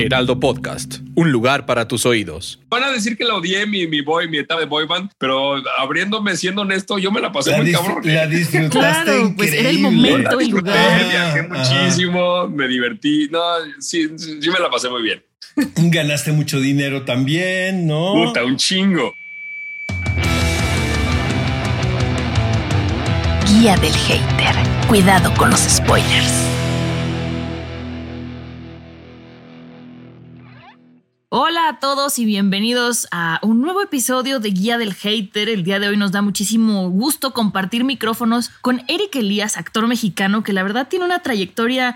Heraldo Podcast, un lugar para tus oídos. Van a decir que la odié mi, mi boy, mi etapa de boy band, pero abriéndome siendo honesto, yo me la pasé muy cabrón. La disfrutaste Claro, pues era el momento, el lugar. Viajé Ajá. muchísimo, me divertí. No, sí, sí, sí me la pasé muy bien. Ganaste mucho dinero también, ¿no? Puta, un chingo. Guía del hater. Cuidado con los spoilers. Hola a todos y bienvenidos a un nuevo episodio de Guía del Hater. El día de hoy nos da muchísimo gusto compartir micrófonos con Eric Elías, actor mexicano que la verdad tiene una trayectoria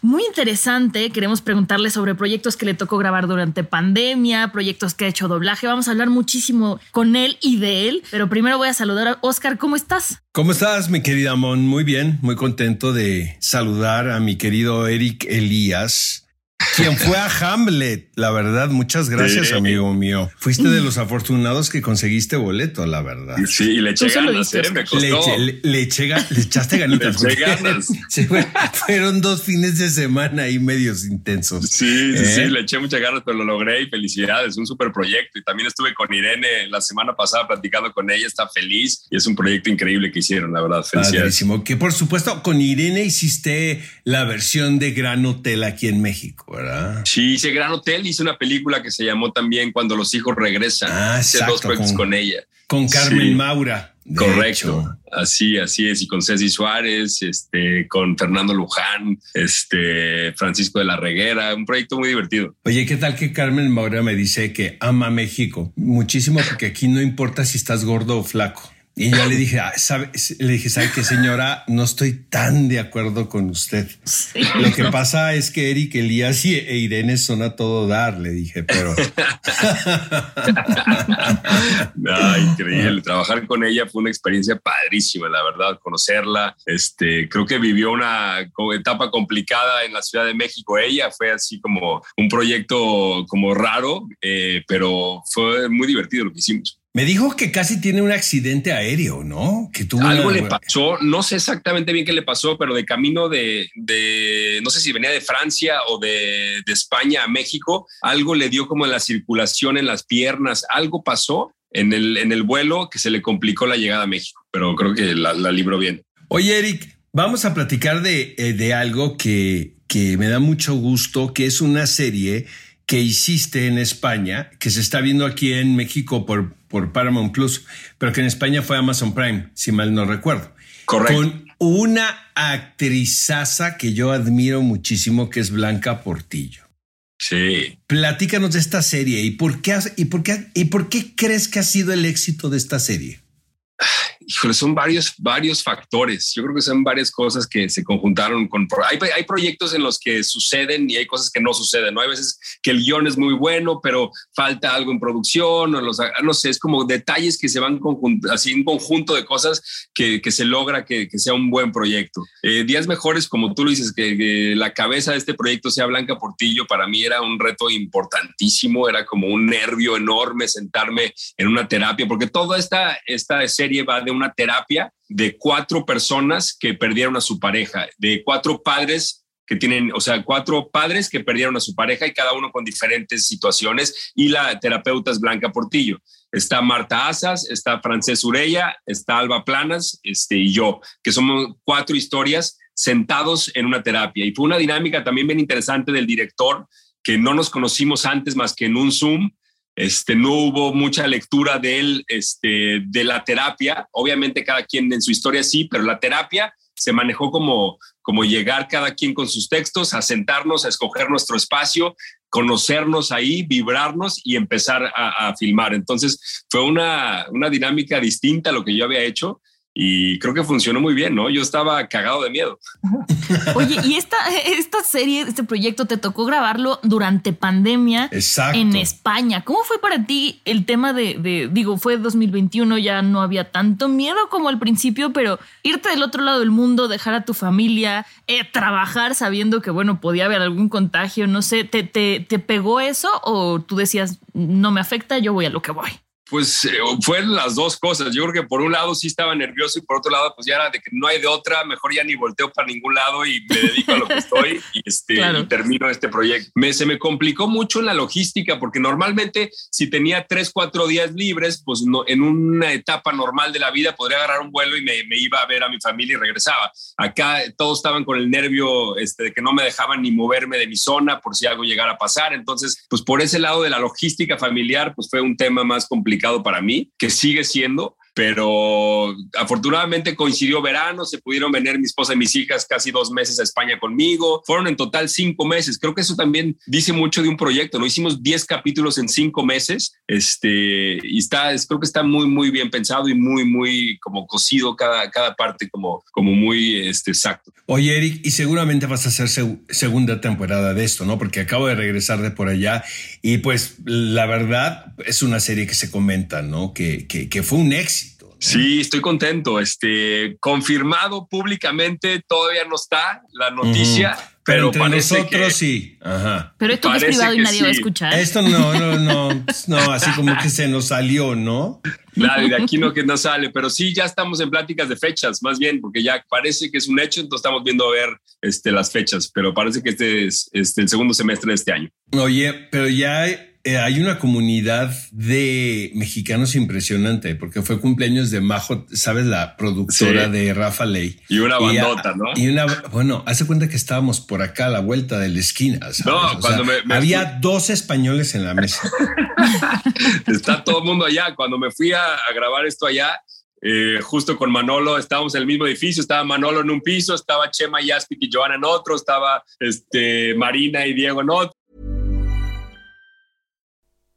muy interesante. Queremos preguntarle sobre proyectos que le tocó grabar durante pandemia, proyectos que ha hecho doblaje. Vamos a hablar muchísimo con él y de él, pero primero voy a saludar a Oscar. ¿Cómo estás? ¿Cómo estás, mi querida Mon? Muy bien, muy contento de saludar a mi querido Eric Elías. Quien fue a Hamlet, la verdad, muchas gracias, Sí. amigo mío. Fuiste de los afortunados que conseguiste boleto, la verdad. Sí, y le eché Tú se lo ganas, ¿eh? Me. Le, eché- le- le eché le echaste ganitas. Le eché ganas. Sí, fue- fueron dos fines de semana ahí medios intensos. Sí, sí, ¿Eh? sí, le eché muchas ganas, pero lo logré y felicidades, un súper proyecto. Y también estuve con Irene la semana pasada platicando con ella, está feliz y es un proyecto increíble que hicieron, la verdad, felicidades. Padrísimo. Que por supuesto con Irene hiciste la versión de Gran Hotel aquí en México, ¿verdad? Sí, hice Gran Hotel, hice una película que se llamó también Cuando los hijos regresan. Ah, hice exacto, dos proyectos con- con, ella. Con Carmen Sí. Maura. Correcto. hecho. Así, así es. Y con Ceci Suárez, este, con Fernando Luján, este, Francisco de la Reguera, un proyecto muy divertido. Oye, ¿qué tal que Carmen Maura me dice que ama México? Muchísimo, porque aquí no importa si estás gordo o flaco. Y yo le dije, ah, ¿sabe? le dije, ¿sabe qué, señora? No estoy tan de acuerdo con usted. Lo que pasa es que Eric Elías y e Irene son a todo dar, le dije, pero increíble. Trabajar con ella fue una experiencia padrísima, la verdad, conocerla. Este, creo que vivió una etapa complicada en la Ciudad de México. Ella fue así como un proyecto como raro, eh, pero fue muy divertido lo que hicimos. Me dijo que casi tiene un accidente aéreo, ¿no? Que tuvo Algo una- le pasó, no sé exactamente bien qué le pasó, pero de camino de, de no sé si venía de Francia o de, de España a México, algo le dio como en la circulación en las piernas, algo pasó en el, en el vuelo que se le complicó la llegada a México, pero creo que la, la libró bien. Oye, Eric, vamos a platicar de, eh, de algo que, que me da mucho gusto, que es una serie que hiciste en España, que se está viendo aquí en México por, por Paramount Plus, pero que en España fue Amazon Prime, si mal no recuerdo. Correcto. Con una actrizaza que yo admiro muchísimo, que es Blanca Portillo. Sí. Platícanos de esta serie y por qué, has- y por qué, y por qué crees que ha sido el éxito de esta serie. Híjole, son varios, varios factores. Yo creo que son varias cosas que se conjuntaron con. Hay, hay proyectos en los que suceden y hay cosas que no suceden. ¿no? Hay veces que el guion es muy bueno, pero falta algo en producción o los, no sé, es como detalles que se van así un conjunto de cosas que, que se logra que, que sea un buen proyecto. Eh, días mejores, como tú lo dices, que, que la cabeza de este proyecto sea Blanca Portillo, para mí era un reto importantísimo, era como un nervio enorme sentarme en una terapia, porque toda esta, esta serie va de una terapia de cuatro personas que perdieron a su pareja, de cuatro padres que tienen, o sea, cuatro padres que perdieron a su pareja y cada uno con diferentes situaciones y la terapeuta es Blanca Portillo. Está Marta Asas, está Francés Urella, está Alba Planas este, y yo, que somos cuatro historias sentados en una terapia. Y fue una dinámica también bien interesante del director, que no nos conocimos antes más que en un Zoom, este, no hubo mucha lectura de él, este, de la terapia. Obviamente cada quien en su historia sí, pero la terapia se manejó como, llegar cada quien con sus textos, a sentarnos, a escoger nuestro espacio, conocernos ahí, vibrarnos y empezar a, a filmar. Entonces fue una, una dinámica distinta a lo que yo había hecho y creo que funcionó muy bien, ¿no? Yo estaba cagado de miedo. Oye, y esta, esta serie, este proyecto, te tocó grabarlo durante pandemia Exacto. en España. ¿Cómo fue para ti el tema de, de, digo, fue 2021, ya no había tanto miedo como al principio, pero irte del otro lado del mundo, dejar a tu familia, eh, trabajar sabiendo que, bueno, podía haber algún contagio, no sé, ¿te, te, ¿te pegó eso o tú decías, no me afecta, yo voy a lo que voy? Pues eh, fueron las dos cosas. Yo creo que por un lado sí estaba nervioso y por otro lado pues ya era de que no hay de otra, mejor ya ni volteo para ningún lado y me dedico a lo que estoy y, este, y termino este proyecto. Me, se me complicó mucho en la logística porque normalmente si tenía tres, cuatro días libres, pues no, en una etapa normal de la vida podría agarrar un vuelo y me, me iba a ver a mi familia y regresaba. Acá todos estaban con el nervio este, de que no me dejaban ni moverme de mi zona por si algo llegara a pasar. Entonces, pues por ese lado de la logística familiar, pues fue un tema más complicado para mí, que sigue siendo, pero afortunadamente coincidió verano, se pudieron venir mi esposa y mis hijas casi dos meses a España conmigo, fueron en total cinco meses, creo que eso también dice mucho de un proyecto, ¿no? Hicimos diez capítulos en cinco meses, este, y está, creo que está muy, muy bien pensado y muy, muy como cosido cada, cada parte como, como muy este, exacto. Oye, Eric, y seguramente vas a hacer segunda temporada de esto, ¿no? Porque acabo de regresar de por allá y pues la verdad es una serie que se comenta, ¿no? Que, que, que fue un éxito Sí, estoy contento. Este confirmado públicamente todavía no está la noticia. Pero, entre nosotros sí. Ajá. Pero esto es privado y nadie va a escuchar. Esto no, no, no, no, así como que se nos salió, ¿no? Nadie de aquí no que no sale, pero sí ya estamos en pláticas de fechas, más bien, porque ya parece que es un hecho, entonces estamos viendo a ver este, las fechas, pero parece que este es este, el segundo semestre de este año. Oye, pero ya eh, hay una comunidad de mexicanos impresionante porque fue cumpleaños de Majo, sabes, la productora de Rafa Ley. Y una bandota, ¿no? Y una, bueno, hace cuenta que estábamos por acá a la vuelta de la esquina. No, cuando me, había dos españoles en la mesa. Está todo el mundo allá. Cuando me fui a, grabar esto allá, eh, justo con Manolo, estábamos en el mismo edificio, estaba Manolo en un piso, estaba Chema Yaspic y Joana en otro, estaba este, Marina y Diego en otro.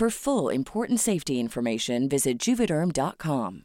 For full important safety information, visit juvederm.com.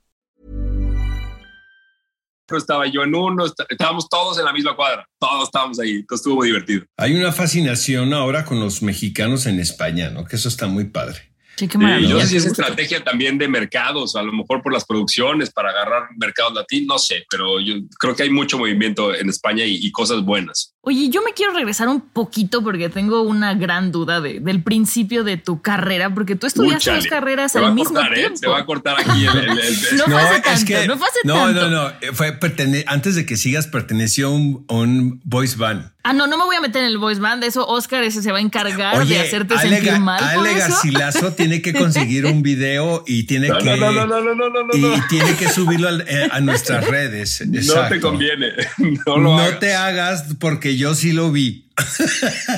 Estaba yo en uno, estábamos todos en la misma cuadra, todos estábamos ahí, entonces estuvo muy divertido. Hay una fascinación ahora con los mexicanos en España, ¿no? Que eso está muy padre. Sí, qué maravilla. yo sé si es estrategia también de mercados, a lo mejor por las producciones para agarrar mercados latinos, no sé, pero yo creo que hay mucho movimiento en España y cosas buenas. Oye, yo me quiero regresar un poquito porque tengo una gran duda de, del principio de tu carrera, porque tú estudiaste dos carreras al mismo cortar, tiempo. ¿eh? Te va a cortar aquí el, el, no, no fue tanto, es que, no fue hace no, tanto. No, no, no. Fue antes de que sigas, perteneció a un, un voice band. Ah, no, no me voy a meter en el voice band. Eso Oscar ese se va a encargar de hacerte sentir mal. Ale Garcilaso tiene que conseguir un video y tiene no, que. No, no, no, no, no, no, Y tiene que subirlo a, eh, a nuestras redes. Exacto. No te conviene. No, lo no hagas. te hagas porque yo sí lo vi.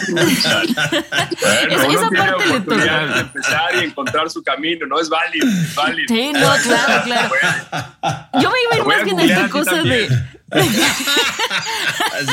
bueno, esa, esa parte le toca. De empezar y encontrar su camino, no es válido, es válido. Sí, no, claro, claro. Yo me iba a ir más bien a esta cosa de.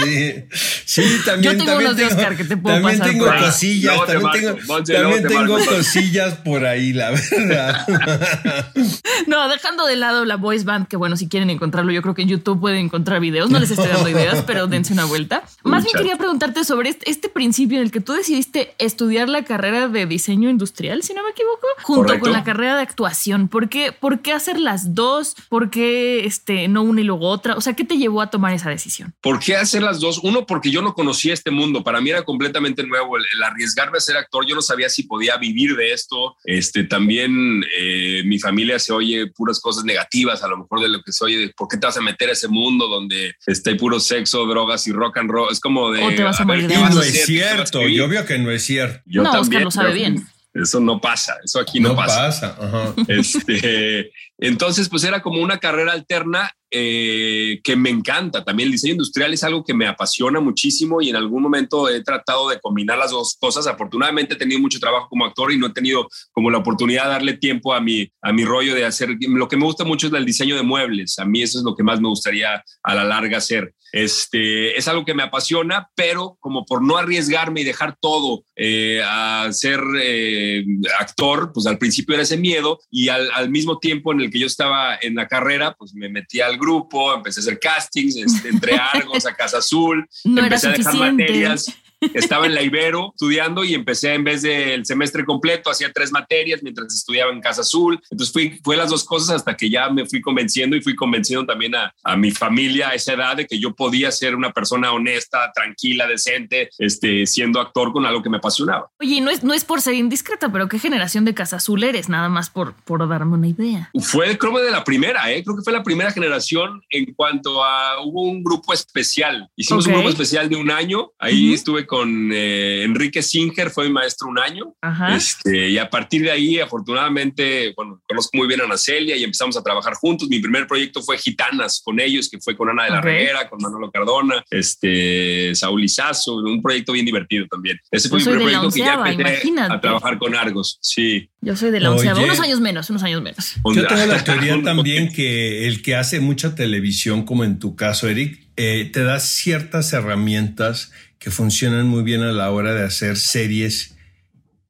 Sí. sí, también. Yo tengo también unos de Oscar que te puedo también pasar tengo por ahí. cosillas, también marco, tengo, Monse, también luego te tengo marco. cosillas por ahí, la verdad. No, dejando de lado la voice band, que bueno, si quieren encontrarlo, yo creo que en YouTube pueden encontrar videos. No les estoy dando ideas, pero dense una vuelta. Más bien quería preguntarte sobre este, este principio en el que tú decidiste estudiar la carrera de diseño industrial, si no me equivoco, junto Correcto. con la carrera de actuación. ¿Por qué, por qué hacer las dos? ¿Por qué este, no una y luego otra? O sea, ¿qué te llevó a tomar esa decisión? ¿Por qué hacer las dos? Uno, porque yo no conocía este mundo. Para mí era completamente nuevo el, arriesgarme a ser actor. Yo no sabía si podía vivir de esto. Este, también eh, mi familia se oye puras cosas negativas, a lo mejor de lo que se oye, de por qué te vas a meter a ese mundo donde está hay puro sexo, drogas y rock and roll. Es como de... O te vas a morir de No es cierto. Yo veo que no es cierto. Yo no, también, Oscar lo sabe bien. Eso no pasa, eso aquí no, pasa. Este, entonces, pues era como una carrera alterna eh, que me encanta. También el diseño industrial es algo que me apasiona muchísimo y en algún momento he tratado de combinar las dos cosas. Afortunadamente he tenido mucho trabajo como actor y no he tenido como la oportunidad de darle tiempo a mi, a mi rollo de hacer. Lo que me gusta mucho es el diseño de muebles. A mí eso es lo que más me gustaría a la larga hacer. Este, es algo que me apasiona, pero como por no arriesgarme y dejar todo eh, a ser eh, actor, pues al principio era ese miedo y al, al, mismo tiempo en el que yo estaba en la carrera, pues me metí al grupo, empecé a hacer castings, este, entre Argos a Casa Azul, no empecé a dejar materias estaba en la Ibero estudiando y empecé en vez del semestre completo, hacía tres materias mientras estudiaba en Casa Azul. Entonces fui, fue las dos cosas hasta que ya me fui convenciendo y fui convenciendo también a, a mi familia a esa edad de que yo podía ser una persona honesta, tranquila, decente, este, siendo actor con algo que me apasionaba. Oye, no es, no es por ser indiscreta, pero ¿qué generación de Casa Azul eres? Nada más por, por darme una idea. Fue, creo, de la primera, ¿eh? creo que fue la primera generación en cuanto a, hubo un grupo especial. Hicimos un grupo especial de un año, ahí estuve con con eh, Enrique Singer, fue mi maestro un año. Este, y a partir de ahí, afortunadamente, bueno, conozco muy bien a Ana Celia y empezamos a trabajar juntos. Mi primer proyecto fue Gitanas con ellos, que fue con Ana de la Reguera, con Manolo Cardona, este, Saúl Izazo, un proyecto bien divertido también. Ese fue mi primer proyecto que ya empecé a trabajar con Argos. Sí. Yo soy de la onceava, unos años menos, unos años menos. Yo tengo la teoría también que el que hace mucha televisión, como en tu caso, Eric, eh, te da ciertas herramientas que funcionan muy bien a la hora de hacer series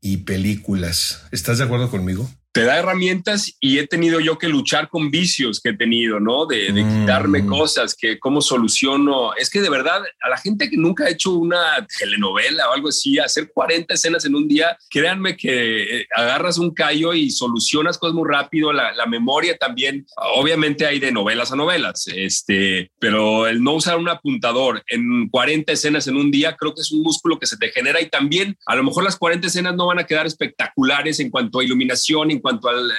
y películas. ¿Estás de acuerdo conmigo? Te da herramientas y he tenido yo que luchar con vicios que he tenido, ¿no? De, quitarme mm. cosas, que cómo soluciono. Es que de verdad, a la gente que nunca ha hecho una telenovela o algo así, hacer 40 escenas en un día, créanme que eh, agarras un callo y solucionas cosas muy rápido. La, la, memoria también, obviamente hay de novelas a novelas, este, pero el no usar un apuntador en 40 escenas en un día, creo que es un músculo que se te genera y también a lo mejor las 40 escenas no van a quedar espectaculares en cuanto a iluminación, en cuanto a la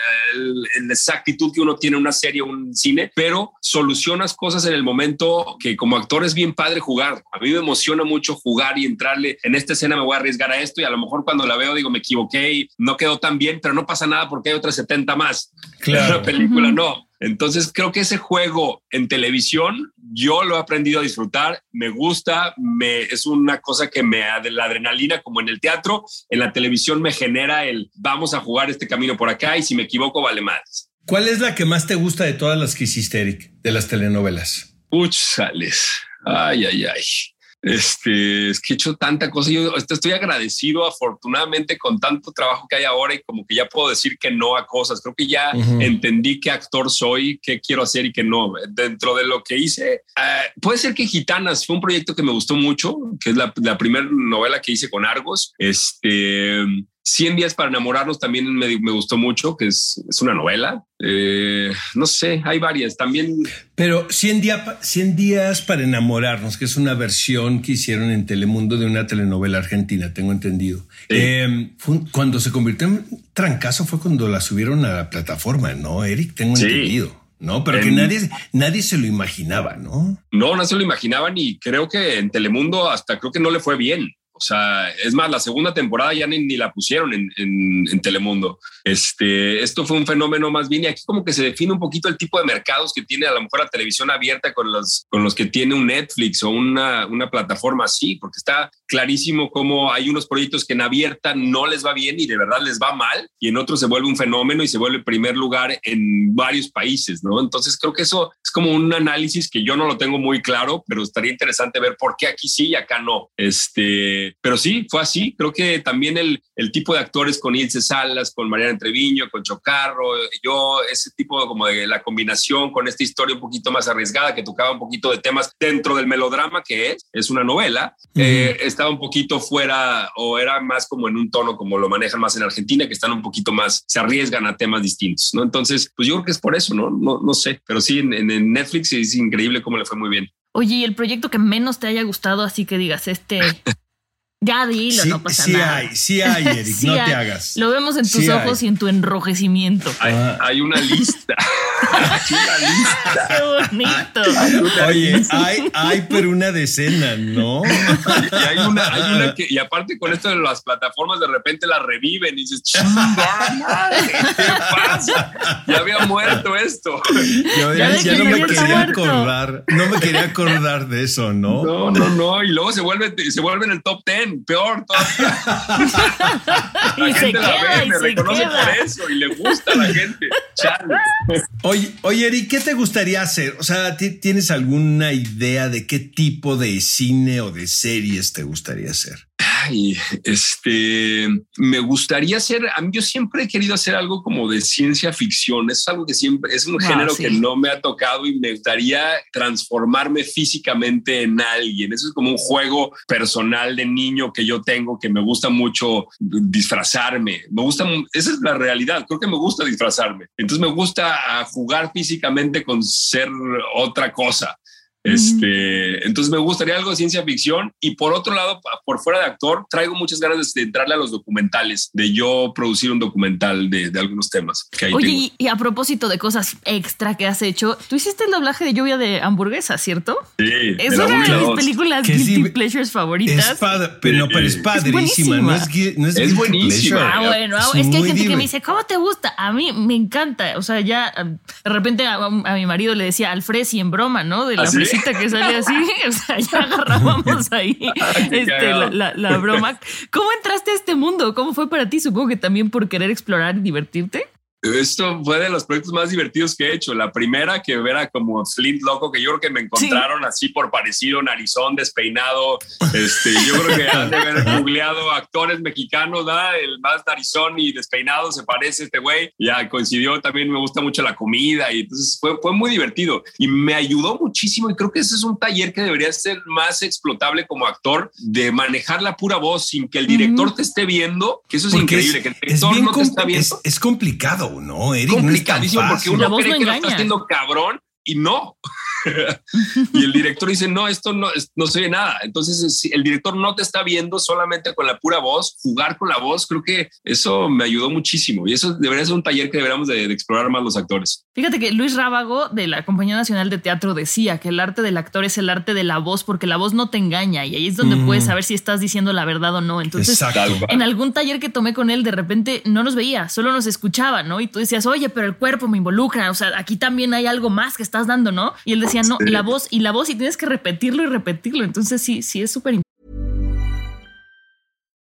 exactitud que uno tiene en una serie o un cine, pero solucionas cosas en el momento que como actor es bien padre jugar. A mí me emociona mucho jugar y entrarle en esta escena, me voy a arriesgar a esto y a lo mejor cuando la veo digo me equivoqué y no quedó tan bien, pero no pasa nada porque hay otras 70 más. Claro. La película no. Entonces creo que ese juego en televisión yo lo he aprendido a disfrutar, me gusta, me, es una cosa que me la adrenalina como en el teatro, en la televisión me genera el vamos a jugar este camino por acá y si me equivoco vale más. ¿Cuál es la que más te gusta de todas las que hiciste, Eric, de las telenovelas? Uch, sales. Ay, ay, ay. Este, es que he hecho tanta cosa. Yo estoy agradecido, afortunadamente, con tanto trabajo que hay ahora y como que ya puedo decir que no a cosas. Creo que ya entendí qué actor soy, qué quiero hacer y qué no. Dentro de lo que hice, eh, puede ser que Gitanas fue un proyecto que me gustó mucho, que es la, la primera novela que hice con Argos. Este, 100 días para enamorarnos también me, gustó mucho, que es, es una novela. Eh, no sé, hay varias también. Pero 100, día, 100 días para enamorarnos, que es una versión que hicieron en Telemundo de una telenovela argentina, tengo entendido. Eh, cuando se convirtió en trancazo fue cuando la subieron a la plataforma, ¿no, Eric? Tengo entendido. No, pero que nadie, nadie se lo imaginaba, ¿no? No, no se lo imaginaban y creo que en Telemundo hasta creo que no le fue bien. O sea, es más, la segunda temporada ya ni, ni la pusieron en, en, Telemundo. Este, esto fue un fenómeno más bien y aquí como que se define un poquito el tipo de mercados que tiene a lo mejor la televisión abierta con los, con los que tiene un Netflix o una, una plataforma así, porque está clarísimo cómo hay unos proyectos que en abierta no les va bien y de verdad les va mal y en otros se vuelve un fenómeno y se vuelve primer lugar en varios países, ¿no? Entonces creo que eso es como un análisis que yo no lo tengo muy claro, pero estaría interesante ver por qué aquí sí y acá no. Este, pero sí, fue así. Creo que también el, el tipo de actores con Ilse Salas, con Mariana Treviño, con Chocarro, yo, ese tipo como de la combinación con esta historia un poquito más arriesgada que tocaba un poquito de temas dentro del melodrama que es, es una novela, eh, estaba un poquito fuera o era más como en un tono como lo manejan más en Argentina, que están un poquito más, se arriesgan a temas distintos, ¿no? Entonces, pues yo creo que es por eso, ¿no? No, no sé, pero sí, en, en Netflix es increíble cómo le fue muy bien. Oye, ¿y el proyecto que menos te haya gustado, así que digas, este, ya dilo, Sí, no pasa sí nada. hay, sí hay, Eric, Sí no hay. te hagas. Lo vemos en tus Sí ojos hay. y en tu enrojecimiento. Hay, Ah. hay una lista. hay una lista. Qué bonito. Oye, hay, hay, pero una decena, ¿no? Y hay una, hay una que, y aparte con esto de las plataformas, de repente la reviven y dices, "Chingada madre, ¿qué pasa? Ya había muerto esto. Yo Ya ya, que no me quería muerto. acordar, no me quería acordar de eso, ¿no? No, no, no. Y luego se vuelve, se vuelve en el top 10, peor todavía. La Y se la queda, ve, y me se reconoce queda. por eso y le gusta a la gente. Chale. Oye, oye, Eric, ¿qué te gustaría hacer? O sea, ¿ti- ¿tienes alguna idea de qué tipo de cine o de series te gustaría hacer? Ay, este, me gustaría hacer, a mí yo siempre he querido hacer algo como de ciencia ficción, es algo que siempre, es un Ah, género sí. que no me ha tocado y me gustaría transformarme físicamente en alguien, eso es como un juego personal de niño que yo tengo, que me gusta mucho disfrazarme, me gusta, esa es la realidad, creo que me gusta disfrazarme, entonces me gusta jugar físicamente con ser otra cosa. Este, entonces me gustaría algo de ciencia ficción y por otro lado, por fuera de actor, traigo muchas ganas de entrarle a los documentales, de yo producir un documental de, de algunos temas que ahí Oye, y, y a propósito de cosas extra que has hecho, tú hiciste el doblaje de lluvia de hamburguesa, ¿cierto? Sí, Es una y de mis películas Que es guilty pleasures Es favoritas. padre, pero, no, pero es padrísima, no es, no es, Es buenísima. Ah, bueno, Es es que hay gente que me dice, ¿cómo te gusta? A mí me encanta. O sea, ya de repente a, a mi marido le decía Alfresi en broma, ¿no? De la ¿Ah, sí? Que sale así. O sea, ya agarrábamos ahí este, la, la- la broma. ¿Cómo entraste a este mundo? ¿Cómo fue para ti? Supongo que también por querer explorar y divertirte. Esto fue de los proyectos más divertidos que he hecho. La primera que era como Flint loco, que yo creo que me encontraron así por parecido, narizón, despeinado. Este, yo creo que han de haber googleado actores mexicanos, ¿verdad? El más narizón y despeinado se parece este güey. Ya coincidió también, me gusta mucho la comida y entonces fue, fue muy divertido y me ayudó muchísimo. Y creo que ese es un taller que debería ser más explotable como actor de manejar la pura voz sin que el director te esté viendo, que eso es Porque increíble, que el es director no te está viendo es, es complicado, ¿no, Eric? No complicadísimo porque uno cree no que lo está haciendo cabrón y no. y el director dice, no, esto no, es- no se ve nada. Entonces, si el director no te está viendo solamente con la pura voz, jugar con la voz, creo que eso me ayudó muchísimo. Y eso debería ser un taller que deberíamos de, de explorar más los actores. Fíjate que Luis Rábago de la Compañía Nacional de Teatro decía que el arte del actor es el arte de la voz porque la voz no te engaña y ahí es donde Mm. puedes saber si estás diciendo la verdad o no. Entonces, Exacto. En algún taller que tomé con él, de repente no nos veía, solo nos escuchaba, ¿no? Y tú decías, oye, pero el cuerpo me involucra, o sea, aquí también hay algo más que estás dando, ¿no? Y él decía, no, Sí. la voz y la voz y tienes que repetirlo y repetirlo. Entonces, sí, sí es súper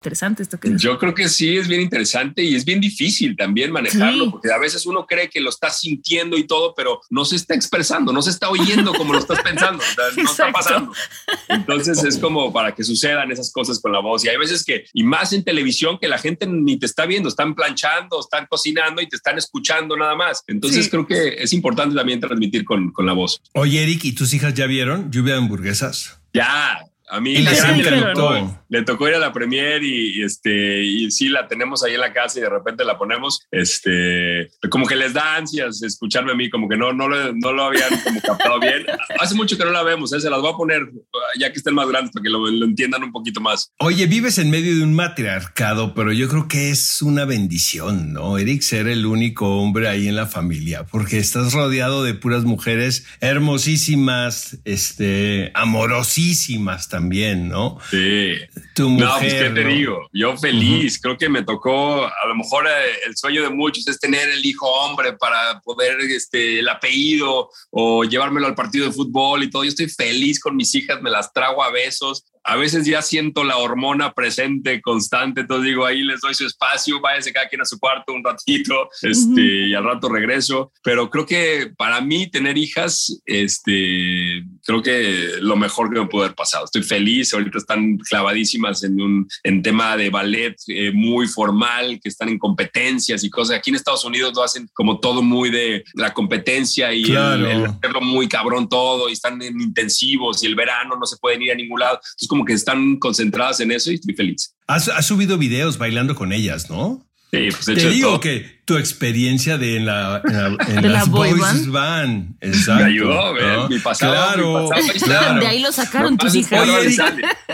Interesante esto que dices. Yo creo que sí es bien interesante y es bien difícil también manejarlo, Sí. porque a veces uno cree que lo está sintiendo y todo, pero no se está expresando, no se está oyendo como lo estás pensando, no está pasando. Entonces es como para que sucedan esas cosas con la voz. Y hay veces que, y más en televisión, que la gente ni te está viendo, están planchando, están cocinando y te están escuchando nada más. Entonces Sí. creo que es importante también transmitir con, con la voz. Oye, Eric, ¿y tus hijas ya vieron lluvia de hamburguesas? Ya. A mí la le tocó, le tocó ir a la premier y, y, este y sí la tenemos ahí en la casa y de repente la ponemos este como que les da ansias escucharme a mí como que no no lo, no lo habían como captado bien hace mucho que no la vemos ¿eh? se las voy a poner ya que estén más grandes, para que lo, lo entiendan un poquito más. Oye, vives en medio de un matriarcado, pero yo creo que es una bendición, ¿no? Eric, ser el único hombre ahí en la familia, porque estás rodeado de puras mujeres hermosísimas, este, amorosísimas también, ¿no? Sí. Tu mujer. No, pues qué te ¿no? digo, yo feliz, creo que me tocó, a lo mejor eh, el sueño de muchos es tener el hijo hombre para poder, este, el apellido o llevármelo al partido de fútbol y todo. Yo estoy feliz con mis hijas, me las trago a besos. A veces ya siento la hormona presente, constante, entonces digo, ahí les doy su espacio, váyanse cada quien a su cuarto un ratito, este, y al rato regreso. Pero creo que para mí tener hijas, este, creo que lo mejor que me pudo haber pasado. Estoy feliz, ahorita están clavadísimas en un en tema de ballet eh, muy formal, que están en competencias y cosas. Aquí en Estados Unidos lo hacen como todo muy de la competencia y Claro. el, el hacerlo muy cabrón todo y están en intensivos y el verano no se pueden ir a ningún lado. Entonces como que están concentradas en eso y estoy feliz. Has, has subido videos bailando con ellas, ¿no? Sí, pues he Te digo todo. que tu experiencia de en la, en la- en ¿De la las boy boys band? band, exacto, Me ayudó. ¿no? Mi pasado, claro, mi pasado, claro. De ahí lo sacaron tus hijas.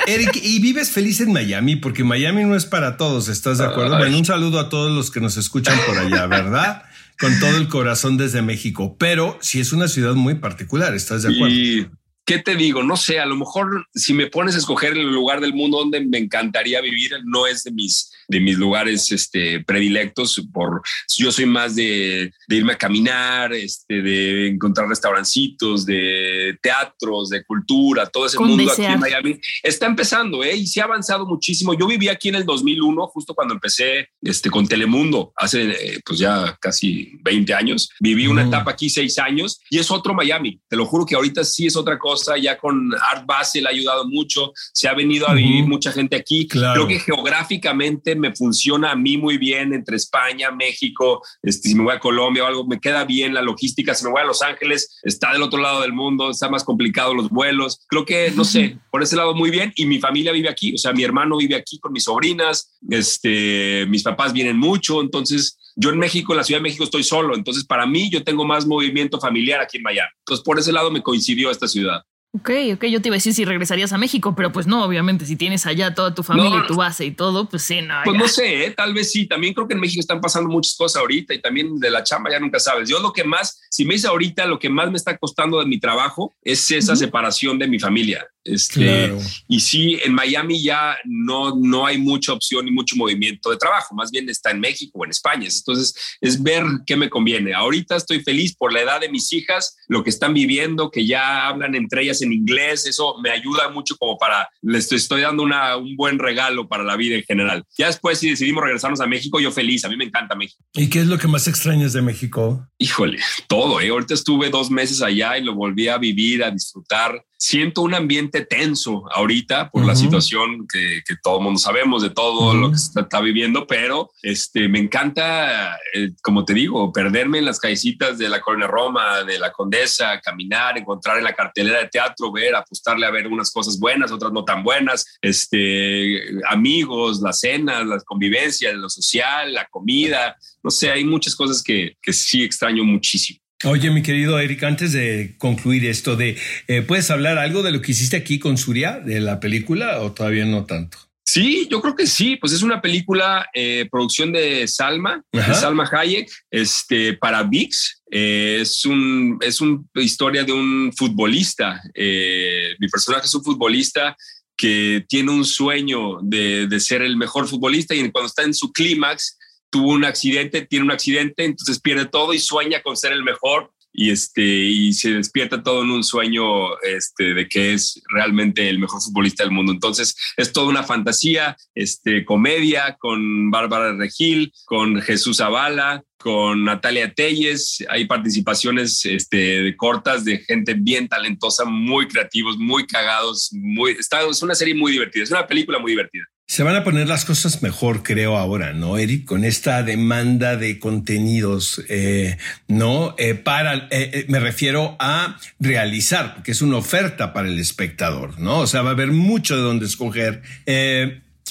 Eric, y vives feliz en Miami, porque Miami no es para todos, ¿estás de acuerdo? Ay. Bueno, un saludo a todos los que nos escuchan por allá, ¿verdad? Con todo el corazón desde México, pero sí es una ciudad muy particular, ¿estás de acuerdo? Y qué te digo, no sé, a lo mejor si me pones a escoger el lugar del mundo donde me encantaría vivir, no es de mis de mis lugares este, predilectos. Por yo soy más de, de irme a caminar, este, de encontrar restaurancitos, de teatros, de cultura, todo ese Con mundo desear. aquí en Miami está empezando, ¿eh? Y se ha avanzado muchísimo. Yo viví aquí en el 2001, justo cuando empecé este, con Telemundo, hace eh, pues ya casi 20 años. Viví una Mm. etapa aquí seis años y es otro Miami. Te lo juro que ahorita sí es otra cosa. Ya con Art Basel ha ayudado mucho. Se ha venido a vivir mucha gente aquí. Claro. Creo que geográficamente me funciona a mí muy bien entre España, México. Este, si me voy a Colombia o algo, me queda bien la logística. Si me voy a Los Ángeles, está del otro lado del mundo, está más complicado los vuelos. Creo que, no sé, por ese lado muy bien. Y mi familia vive aquí. O sea, mi hermano vive aquí con mis sobrinas. Este, mis papás vienen mucho. Entonces, yo en México, en la Ciudad de México, estoy solo. Entonces, para mí, yo tengo más movimiento familiar aquí en Miami. Entonces, por ese lado me coincidió esta ciudad. Ok, ok, yo te iba a decir si regresarías a México, pero pues no, obviamente, si tienes allá toda tu familia No. y tu base y todo, pues sí, no. Pues ya. no sé, ¿eh? tal vez sí. También creo que en México están pasando muchas cosas ahorita y también de la chamba ya nunca sabes. Yo lo que más, si me dice ahorita, lo que más me está costando de mi trabajo es esa Ujú. separación de mi familia. Este, Claro. Y sí, en Miami ya no, no hay mucha opción y mucho movimiento de trabajo, más bien está en México o en España. Entonces es ver qué me conviene. Ahorita estoy feliz por la edad de mis hijas, lo que están viviendo, que ya hablan entre ellas en inglés, eso me ayuda mucho como para, les estoy, dando una, un buen regalo para la vida en general. Ya después si decidimos regresarnos a México, yo feliz, a mí me encanta México. ¿Y qué es lo que más extrañas de México? Híjole, todo, ¿eh? Ahorita estuve dos meses allá y lo volví a vivir, a disfrutar. Siento un ambiente tenso ahorita por la situación que, que todo el mundo sabemos de todo lo que se está, está viviendo, pero este, me encanta, eh, como te digo, perderme en las callecitas de la Colonia Roma, de la Condesa, caminar, encontrar en la cartelera de teatro, ver, apostarle a ver unas cosas buenas, otras no tan buenas, este, amigos, las cenas, las convivencias, lo social, la comida, no sé, hay muchas cosas que, que sí extraño muchísimo. Oye, mi querido Eric, antes de concluir esto de, eh, ¿puedes hablar algo de lo que hiciste aquí con Suria, de la película, o todavía no tanto? Sí, yo creo que sí, pues es una película, eh, producción de Salma, de Salma Hayek, este, para VIX. Eh, es un, es una historia de un futbolista. Eh, mi personaje es un futbolista que tiene un sueño de, de ser el mejor futbolista y cuando está en su clímax tuvo un accidente, tiene un accidente, entonces pierde todo y sueña con ser el mejor y este y se despierta todo en un sueño este de que es realmente el mejor futbolista del mundo. Entonces, es toda una fantasía, este comedia con Bárbara Regil, con Jesús Zavala, con Natalia Telles, hay participaciones este, de cortas de gente bien talentosa, muy creativos, muy cagados, muy está, es una serie muy divertida, es una película muy divertida. Se van a poner las cosas mejor, creo, ahora, ¿no, Eric? Con esta demanda de contenidos, eh, ¿no? Eh, para, eh, eh, me refiero a realizar, porque es una oferta para el espectador, ¿no? O sea, va a haber mucho de donde escoger.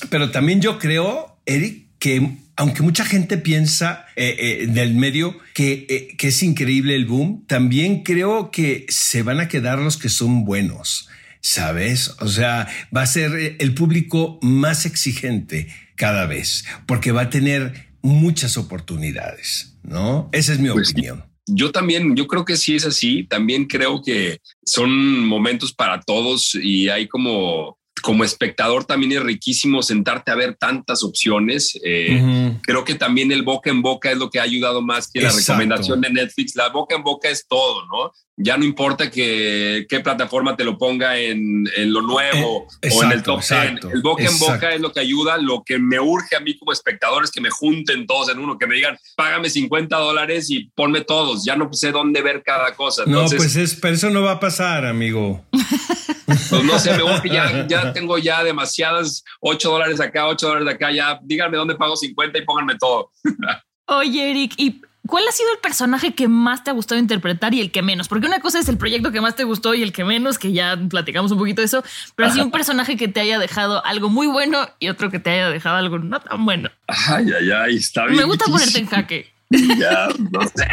Pero también yo creo, Eric, que aunque mucha gente piensa eh, eh, del medio que, que es increíble el boom, también creo que se van a quedar los que son buenos. ¿Sabes? O sea, va a ser el público más exigente cada vez, porque va a tener muchas oportunidades, ¿no? Esa es mi Pues opinión. Yo también, yo creo que sí es así. También creo que son momentos para todos y hay como, como espectador también es riquísimo sentarte a ver tantas opciones. Eh. Creo que también el boca en boca es lo que ha ayudado más que la recomendación de Netflix. La boca en boca es todo, ¿no? Ya no importa que qué plataforma te lo ponga en, en lo nuevo Eh, o en el exacto, top exacto, 10. El boca en exacto. boca es lo que ayuda. Lo que me urge a mí como espectador es que me junten todos en uno, que me digan, págame 50 dólares y ponme todos. Ya no sé dónde ver cada cosa. No, pues es, pero eso no va a pasar, amigo. pues no sé, me urge, ya, ya tengo ya demasiadas 8 dólares acá, 8 dólares acá. Ya díganme dónde pago 50 y pónganme todo. Oye, Eric, ¿y cuál ha sido el personaje que más te ha gustado interpretar y el que menos? Porque una cosa es el proyecto que más te gustó y el que menos, que ya platicamos un poquito de eso, pero así un personaje que te haya dejado algo muy bueno y otro que te haya dejado algo no tan bueno. Ay, ay, ay, está bien. Me gusta ponerte en jaque. Ya, no sé.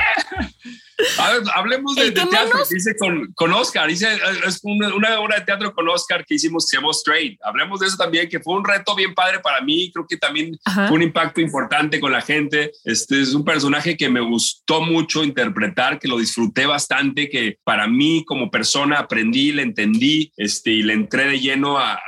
A ver, hablemos de, ¿El de que teatro. menos? Dice con, con Oscar. Dice, es una, una obra de teatro con Oscar que hicimos, se llamó Straight. Hablemos de eso también, que fue un reto bien padre para mí. Creo que también Ajá. fue un impacto importante con la gente. Este es un personaje que me gustó mucho interpretar, que lo disfruté bastante, que para mí como persona aprendí, le entendí este, y le entré de lleno a, a-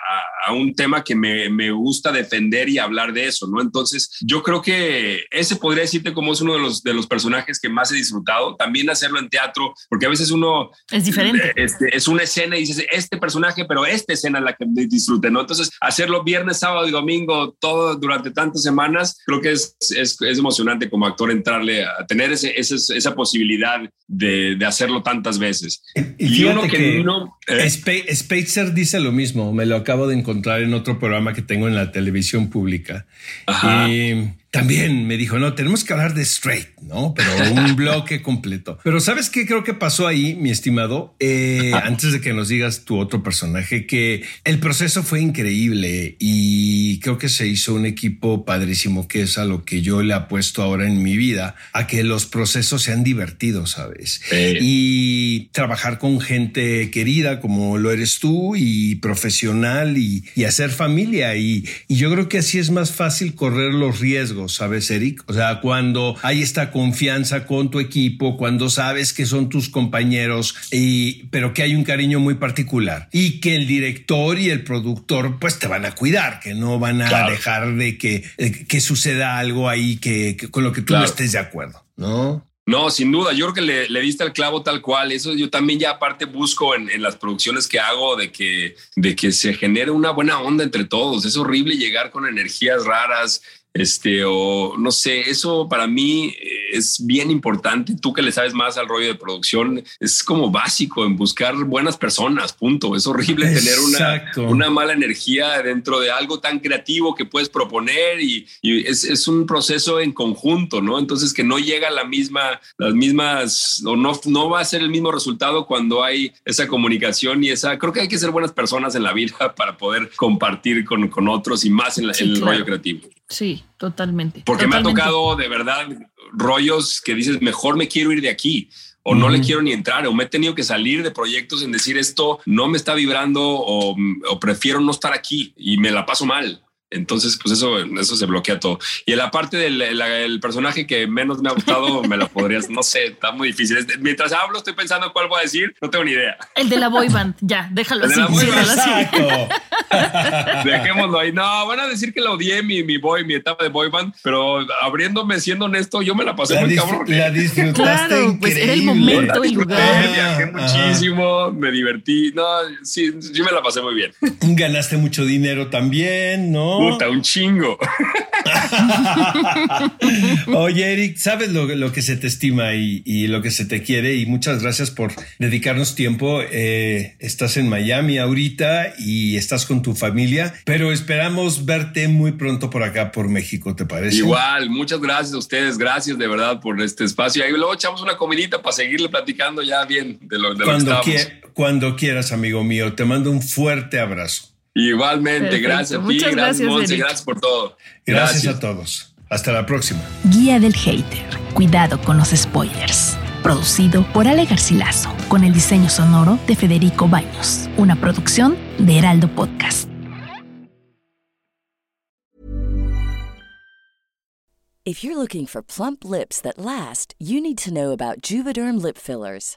a un tema que me, me gusta defender y hablar de eso, ¿no? Entonces, yo creo que ese podría decirte como es uno de los, de los personajes que más he disfrutado. También hacerlo en teatro, porque a veces uno Es diferente. este, es una escena y dices, este personaje, pero esta escena es la que disfrute, ¿no? Entonces, hacerlo viernes, sábado y domingo, todo durante tantas semanas, creo que es, es, es emocionante como actor entrarle a tener ese, ese- esa posibilidad de, de hacerlo tantas veces. Y, Y, uno que, que, no... eh, Spa- Spacer dice lo mismo. Me lo acabo de encontrar en otro programa que tengo en la televisión pública. Ajá. Y también me dijo, no, tenemos que hablar de straight, ¿no? Pero un bloque completo. Pero ¿sabes qué creo que pasó ahí, mi estimado? Eh, antes de que nos digas tu otro personaje, que el proceso fue increíble y creo que se hizo un equipo padrísimo, que es a lo que yo le apuesto ahora en mi vida, a que los procesos sean divertidos, ¿sabes? Sí. y trabajar con gente querida como lo eres tú y profesional y, y hacer familia. Y, y yo creo que así es más fácil correr los riesgos, ¿sabes, Eric? O sea, cuando hay esta confianza con tu equipo, cuando sabes que son tus compañeros, y, pero que hay un cariño muy particular y que el director y el productor pues te van a cuidar, que no van a Claro. dejar de que, eh, que suceda algo ahí que, que- con lo que tú Claro. no estés de acuerdo, ¿no? No, sin duda, yo creo que le, le diste el clavo tal cual. Eso yo también ya aparte busco en, en las producciones que hago de que, de que se genere una buena onda entre todos. Es horrible llegar con energías raras, este, o no sé, eso para mí eh, es bien importante. Tú que le sabes más al rollo de producción, es como básico en buscar buenas personas, punto. Es horrible tener una, una mala energía dentro de algo tan creativo que puedes proponer y, y es, es un proceso en conjunto, ¿no? Entonces que no llega la misma, las mismas, o no, no va a ser el mismo resultado cuando hay esa comunicación y esa, creo que hay que ser buenas personas en la vida para poder compartir con, con otros y más en, la- Sí, en el claro. rollo creativo. Sí, totalmente. Porque me ha tocado de verdad rollos que dices, mejor me quiero ir de aquí. O no le quiero ni entrar, o me he tenido que salir de proyectos en decir esto no me está vibrando o, o prefiero no estar aquí y me la paso mal. Entonces, pues eso, eso se bloquea todo. Y en la parte del el, el personaje que menos me ha gustado, me lo podrías, no sé, está muy difícil. Mientras hablo, estoy pensando cuál voy a decir, no tengo ni idea. El de la boy band, ya, déjalo El de así. la boy band, ciérralo así. Exacto. Dejémoslo ahí. No, van a decir que la odié mi, mi boy, mi etapa de boy band, pero abriéndome siendo honesto, yo me la pasé La, muy cabrón. la disfrutaste Claro, pues era el momento La disfruté, lugar. viajé Ajá. muchísimo, me divertí. No, sí, yo me la pasé muy bien. Ganaste mucho dinero también, ¿no? Puta, un chingo. Oye, Eric, sabes lo, lo que se te estima y, y lo que se te quiere y muchas gracias por dedicarnos tiempo. Eh, estás en Miami ahorita y estás con tu familia, pero esperamos verte muy pronto por acá, por México, ¿te parece? Igual, muchas gracias a ustedes, gracias de verdad por este espacio. Y luego echamos una comidita para seguirle platicando ya bien de lo, de lo que estamos. quie- cuando quieras, amigo mío, te mando un fuerte abrazo. Igualmente, Perfecto. gracias a ti, Muchas gracias, gracias, Monse, gracias por todo. Gracias, a todos. Hasta la próxima. Guía del hater. Cuidado con los spoilers. producido por Ale Garcilaso, con el diseño sonoro de Federico Baños, una producción de Heraldo Podcast. If you're looking for plump lips that last, you need to know about Juvederm lip fillers.